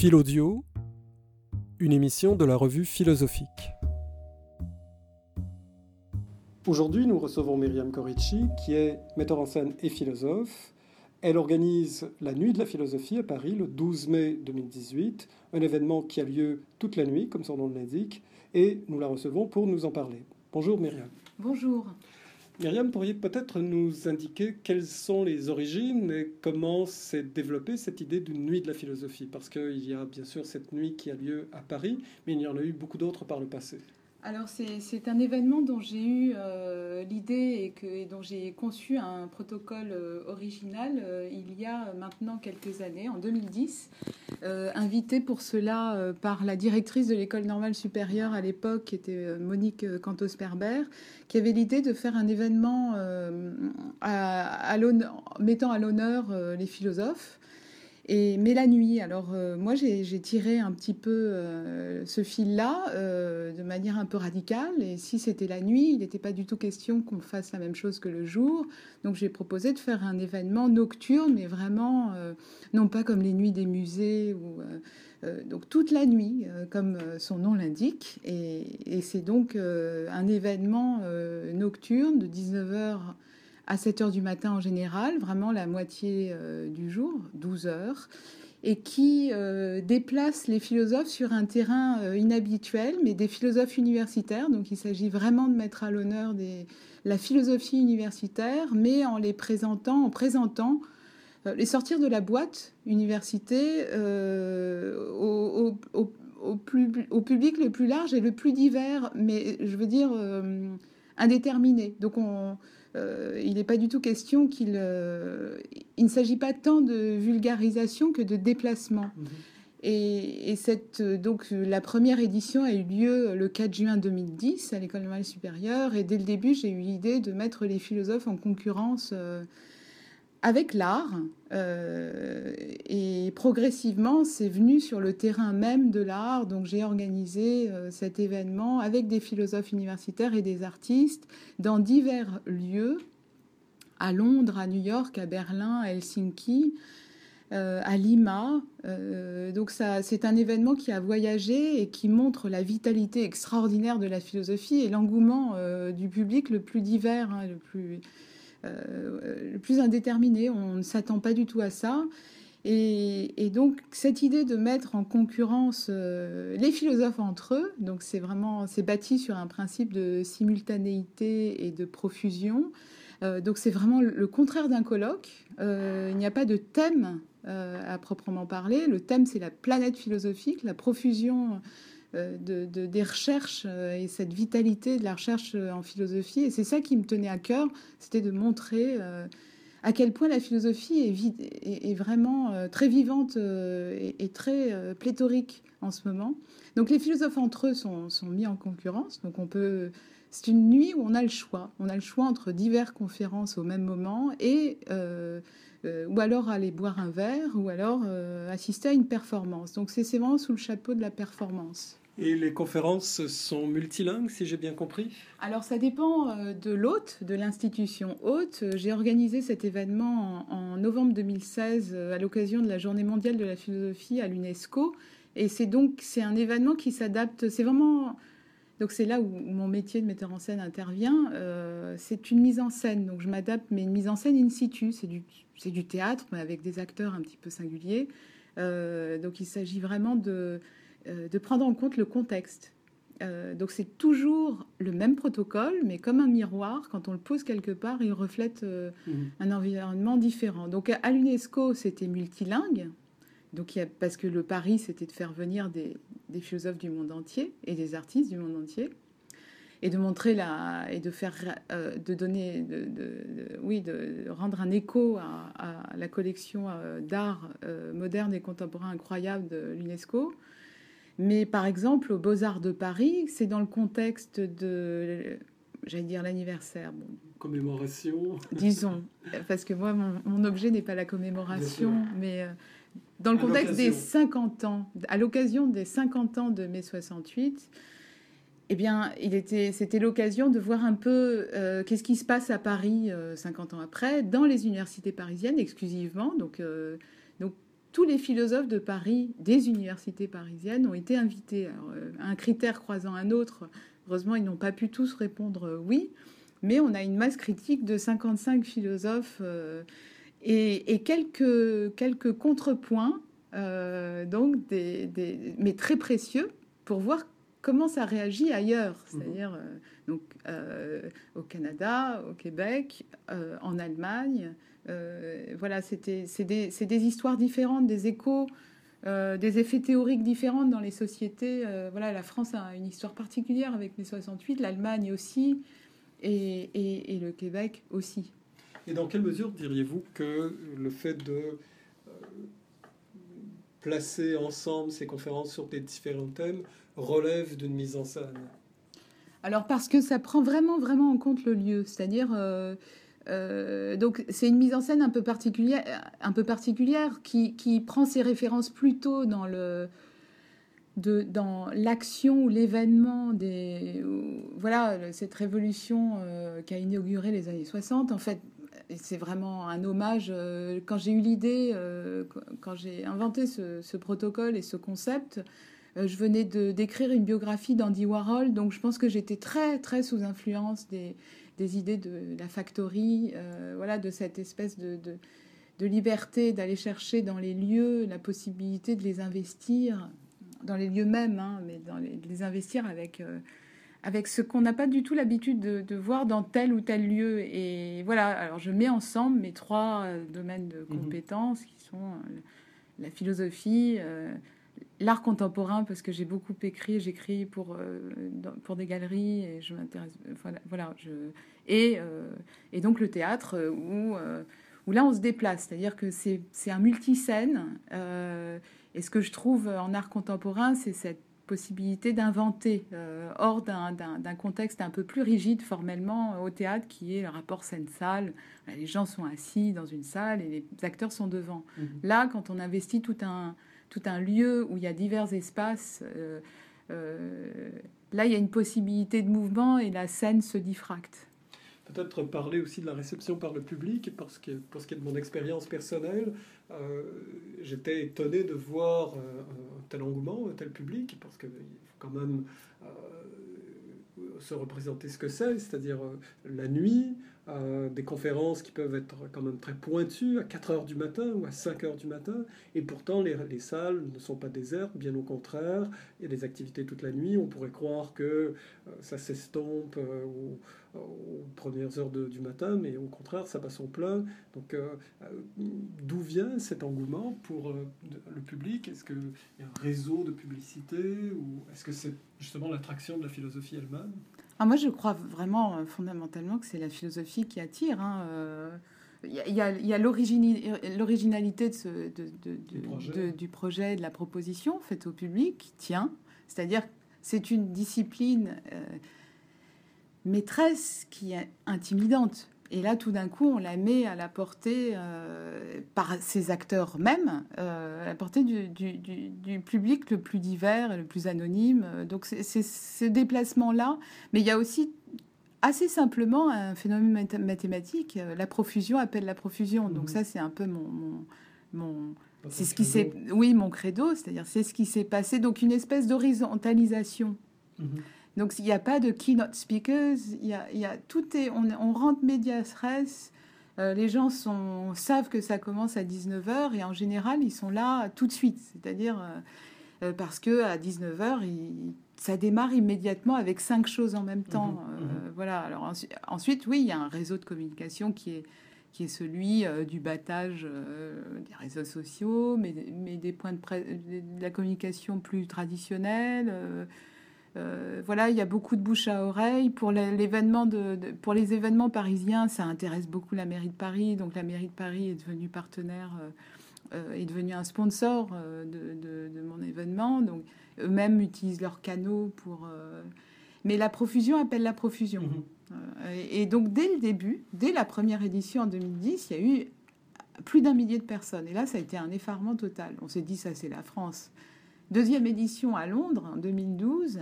Philaudio, une émission de la revue philosophique. Aujourd'hui, nous recevons Myriam Corici, qui est metteur en scène et philosophe. Elle organise la Nuit de la philosophie à Paris le 12 mai 2018, un événement qui a lieu toute la nuit, comme son nom l'indique, et nous la recevons pour nous en parler. Bonjour Myriam. Bonjour. Myriam, pourriez peut-être nous indiquer quelles sont les origines et comment s'est développée cette idée d'une nuit de la philosophie? Parce qu'il y a bien sûr cette nuit qui a lieu à Paris, mais il y en a eu beaucoup d'autres par le passé. Alors c'est un événement dont j'ai eu euh, l'idée et, dont j'ai conçu un protocole euh, original euh, il y a maintenant quelques années, en 2010, invité pour cela par la directrice de l'école normale supérieure à l'époque, qui était Monique Cantos-Perber, qui avait l'idée de faire un événement mettant à l'honneur les philosophes mais la nuit, alors euh, moi j'ai tiré un petit peu euh, ce fil-là euh, de manière un peu radicale. Et si c'était la nuit, il n'était pas du tout question qu'on fasse la même chose que le jour. Donc j'ai proposé de faire un événement nocturne, mais vraiment non pas comme les nuits des musées ou donc toute la nuit, comme son nom l'indique. Et, et c'est donc un événement nocturne de 19h à 7 heures du matin en général, vraiment la moitié euh, du jour, 12 heures, et qui euh, déplace les philosophes sur un terrain euh, inhabituel, mais des philosophes universitaires. Donc il s'agit vraiment de mettre à l'honneur la philosophie universitaire, mais en les présentant, en présentant les sortir de la boîte université au, au, public le plus large et le plus divers, mais je veux dire indéterminé. Donc on euh, il n'est pas du tout question qu'il. Euh, il ne s'agit pas tant de vulgarisation que de déplacement. Mhm. Et, cette, donc, la première édition a eu lieu le 4 juin 2010 à l'École normale supérieure. Et dès le début, j'ai eu l'idée de mettre les philosophes en concurrence euh, avec l'art. Euh, et progressivement, c'est venu sur le terrain même de l'art. Donc j'ai organisé euh, cet événement avec des philosophes universitaires et des artistes dans divers lieux, à Londres, à New York, à Berlin, à Helsinki. Euh, à Lima. donc c'est un événement qui a voyagé et qui montre la vitalité extraordinaire de la philosophie et l'engouement du public le plus divers, hein, le plus le plus indéterminé. On ne s'attend pas du tout à ça. Et, donc cette idée de mettre en concurrence euh, les philosophes entre eux, donc c'est vraiment c'est bâti sur un principe de simultanéité et de profusion. Euh, donc c'est vraiment le contraire d'un colloque. il n'y a pas de thème à proprement parler. Le thème c'est la planète philosophique, la profusion euh, de, des recherches euh, et cette vitalité de la recherche euh, en philosophie. Et c'est ça qui me tenait à cœur, c'était de montrer à quel point la philosophie est, vraiment très vivante et, très pléthorique en ce moment. Donc les philosophes entre eux sont, sont mis en concurrence. Donc on peut, c'est une nuit où on a le choix. On a le choix entre diverses conférences au même moment et ou alors aller boire un verre ou alors assister à une performance. Donc c'est vraiment sous le chapeau de la performance. Et les conférences sont multilingues, si j'ai bien compris Alors ça dépend euh, de l'hôte, de l'institution hôte. J'ai organisé cet événement en, novembre 2016 euh, à l'occasion de la Journée mondiale de la philosophie à l'UNESCO. Et c'est donc c'est un événement qui s'adapte. C'est vraiment donc c'est là où mon métier de metteur en scène intervient. Euh, c'est une mise en scène, donc je m'adapte, mais une mise en scène in situ. C'est du, c'est du théâtre, mais avec des acteurs un petit peu singuliers. donc il s'agit vraiment de, euh, de prendre en compte le contexte. Euh, donc c'est toujours le même protocole, mais comme un miroir, quand on le pose quelque part, il reflète euh, mhm. un environnement différent. Donc à l'UNESCO, c'était multilingue, donc, il parce que le pari, c'était de faire venir des, philosophes du monde entier et des artistes du monde entier, et de montrer la, et de faire, de donner, de, oui, de rendre un écho à, à la collection d'art moderne et contemporain incroyable de l'UNESCO, mais par exemple, aux Beaux-Arts de Paris, c'est dans le contexte de, j'allais dire l'anniversaire. Bon. Commémoration. Disons, parce que moi, mon, objet n'est pas la commémoration, mais euh, dans le contexte des 50 ans, à l'occasion des 50 ans de mai 68, eh bien, il était, c'était l'occasion de voir un peu euh, qu'est-ce qui se passe à Paris 50 euh, ans après, dans les universités parisiennes exclusivement. Donc, donc tous les philosophes de Paris, des universités parisiennes, ont été invités. un critère croisant un autre, heureusement, ils n'ont pas pu tous répondre oui, mais on a une masse critique de 55 philosophes et, quelques, quelques contrepoints, donc des, mais très précieux, pour voir comment ça réagit ailleurs, mhm. c'est-à-dire euh, donc euh, au Canada, au Québec, euh, en Allemagne. Voilà, c'était c'est des, des, histoires différentes, des échos, des effets théoriques différents dans les sociétés. voilà, la France a une histoire particulière avec les 68, l'Allemagne aussi, et, et, et, le Québec aussi. Et dans quelle mesure diriez-vous que le fait de placer ensemble ces conférences sur des différents thèmes relève d'une mise en scène? Alors parce que ça prend vraiment vraiment en compte le lieu, c'est-à-dire euh, euh, donc c'est une mise en scène un peu particulière, un peu particulière qui, qui prend ses références plutôt dans le de, dans l'action ou l'événement des voilà cette révolution euh, qui a inauguré les années 60 en fait. C'est vraiment un hommage quand j'ai eu l'idée quand j'ai inventé ce, protocole et ce concept euh, je venais de d'écrire une biographie d'Andy Warhol, donc je pense que j'étais très très sous influence des, des idées de la factory, euh, voilà, de cette espèce de, de, de liberté d'aller chercher dans les lieux la possibilité de les investir dans les lieux mêmes, hein, mais dans les, de les investir avec euh, avec ce qu'on n'a pas du tout l'habitude de, de, voir dans tel ou tel lieu. Et voilà, alors je mets ensemble mes trois domaines de mhm. compétences qui sont la philosophie, l'art contemporain parce que j'ai beaucoup écrit, j'écris pour euh, pour des galeries et je m'intéresse voilà, je et euh, et donc le théâtre euh, où où là on se déplace, c'est-à-dire que c'est c'est un multiscène et ce que je trouve en art contemporain, c'est cette possibilité d'inventer hors d'un contexte un peu plus rigide formellement au théâtre qui est le rapport scène-salle. Les gens sont assis dans une salle et les acteurs sont devant. Mmh là, quand on investit tout un tout un lieu où il y a divers espaces, euh, euh, là, il y a une possibilité de mouvement et la scène se diffracte. Peut-être parler aussi de la réception par le public, parce que pour ce qui est de mon expérience personnelle, euh, j'étais étonné de voir un tel engouement, un tel public, parce qu'il faut quand même se représenter ce que c'est, c'est-à-dire la nuit, des conférences qui peuvent être quand même très pointues à 4 heures du matin ou à 5 heures du matin, et pourtant les, les, salles ne sont pas désertes, bien au contraire, il y a des activités toute la nuit, on pourrait croire que euh, ça s'estompe euh, aux, premières heures du matin, mais au contraire ça passe en plein. Donc euh, d'où vient cet engouement pour le public? Est-ce qu'il y a un réseau de publicité, ou est-ce que c'est justement l'attraction de la philosophie elle-même? Ah, moi, je crois vraiment euh, fondamentalement que c'est la philosophie qui attire. Il hein, euh. y a, y a l'originalité de du, projet. du, projet. de la proposition faite au public qui tient. C'est-à-dire c'est une discipline euh, maîtresse qui est intimidante. Et là, tout d'un coup, on la met à la portée euh, par ses acteurs même, euh, à la portée du, du, du, public le plus divers et le plus anonyme. Donc, c'est ce déplacement-là. Mais il y a aussi assez simplement un phénomène mathématique. La profusion appelle la profusion. Donc, mmh. ça, c'est un peu mon. mon, mon c'est ce qui s'est. Oui, mon credo, c'est-à-dire c'est ce qui s'est passé. Donc, une espèce d'horizontalisation. Mmh. Donc, il n'y a pas de keynote speakers, il y a, y a, tout est, on, on rentre médias res. Euh, les gens sont, savent que ça commence à 19h et en général, ils sont là tout de suite. C'est-à-dire euh, euh, parce que à 19h, ça démarre immédiatement avec cinq choses en même temps. Mmh, mmh. Voilà. Alors ensuite, oui, il y a un réseau de communication qui est qui est celui du battage des réseaux sociaux, mais, mais des points de, de la communication plus traditionnelle, euh, voilà, il y a beaucoup de bouche à oreille. Pour, l'événement de, pour les événements parisiens, ça intéresse beaucoup la mairie de Paris. Donc la mairie de Paris est devenue partenaire, euh, euh, est devenue un sponsor de, mon événement. Donc eux-mêmes utilisent leurs canaux pour... Mais la profusion appelle la profusion. Mhm. et, donc dès le début, dès la première édition en 2010, il y a eu plus d'un millier de personnes. Et là, ça a été un effarement total. On s'est dit, ça c'est la France. Deuxième édition à Londres en 2012,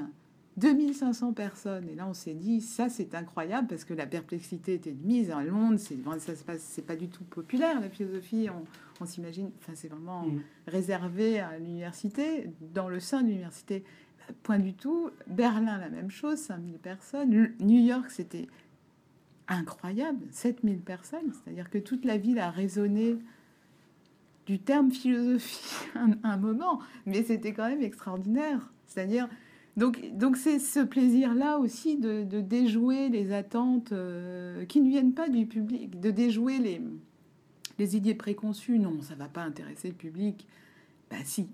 2500 personnes. Et là, on s'est dit, ça, c'est incroyable parce que la perplexité était de mise en Londres. C'est, ça se passe, c'est pas du tout populaire, la philosophie. On, s'imagine, enfin, c'est vraiment mm. réservé à l'université, dans le sein de l'université. Point du tout. Berlin, la même chose, 5000 personnes. New York, c'était incroyable, 7000 personnes. C'est-à-dire que toute la ville a résonné du terme philosophie un, moment, mais c'était quand même extraordinaire. C'est-à-dire, donc, donc c'est ce plaisir-là aussi de, déjouer les attentes euh, qui ne viennent pas du public, de déjouer les, les idées préconçues. Non, ça va pas intéresser le public. Bah si.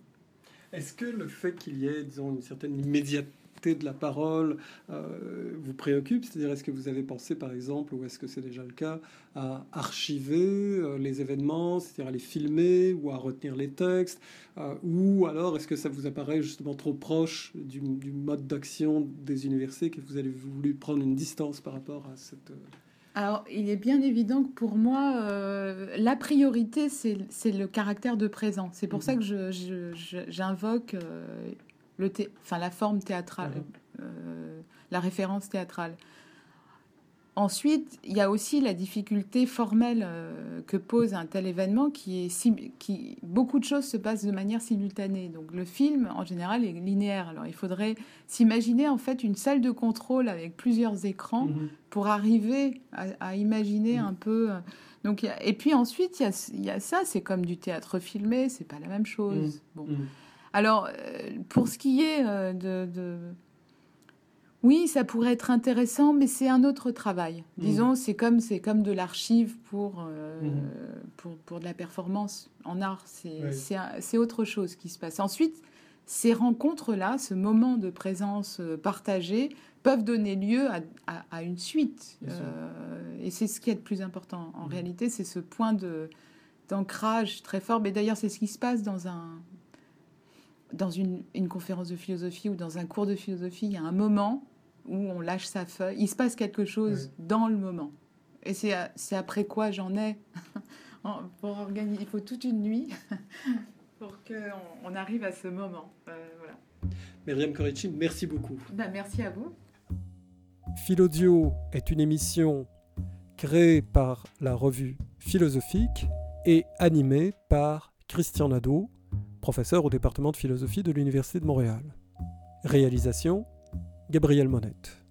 Est-ce que le fait qu'il y ait, disons, une certaine immédiateté de la parole euh, vous préoccupe? C'est-à-dire, est-ce que vous avez pensé, par exemple, ou est-ce que c'est déjà le cas, à archiver euh, les événements, c'est-à-dire à les filmer ou à retenir les textes euh, Ou alors, est-ce que ça vous apparaît justement trop proche du, mode d'action des universités que vous avez voulu prendre une distance par rapport à cette... Alors, il est bien évident que pour moi, la priorité, c'est le caractère de présent. C'est pour ça mhm. que j'invoque le enfin, la forme théâtrale, euh, la référence théâtrale. Ensuite, il y a aussi la difficulté formelle euh, que pose un tel événement qui est qui beaucoup de choses se passent de manière simultanée. Donc le film en général est linéaire. Alors il faudrait s'imaginer en fait une salle de contrôle avec plusieurs écrans mhm. pour arriver à, imaginer mhm. un peu. Euh, donc et puis ensuite il y a, il y a ça, c'est comme du théâtre filmé, c'est pas la même chose. Mhm. Bon. Alors, euh, pour ce qui est euh, de, Oui, ça pourrait être intéressant, mais c'est un autre travail. Mmh. Disons, c'est comme, c'est comme de l'archive pour, euh, mmh. pour, pour, de la performance en art. C'est autre chose qui se passe. Ensuite, ces rencontres-là, ce moment de présence partagée, peuvent donner lieu à, à, une suite. et c'est ce qui est le plus important. En mmh. réalité, c'est ce point de d'ancrage très fort. Mais d'ailleurs, c'est ce qui se passe dans un, dans une, conférence de philosophie ou dans un cours de philosophie, il y a un moment où on lâche sa feuille, il se passe quelque chose dans le moment. Et c'est après quoi j'en ai pour organiser. Il faut toute une nuit pour qu'on on arrive à ce moment. Euh, voilà. Myriam Corici, merci beaucoup. Ben, merci à vous. Philodio est une émission créée par la revue philosophique et animée par Christian Nadeau professeur au département de philosophie de l'Université de Montréal. Réalisation Gabriel Monette.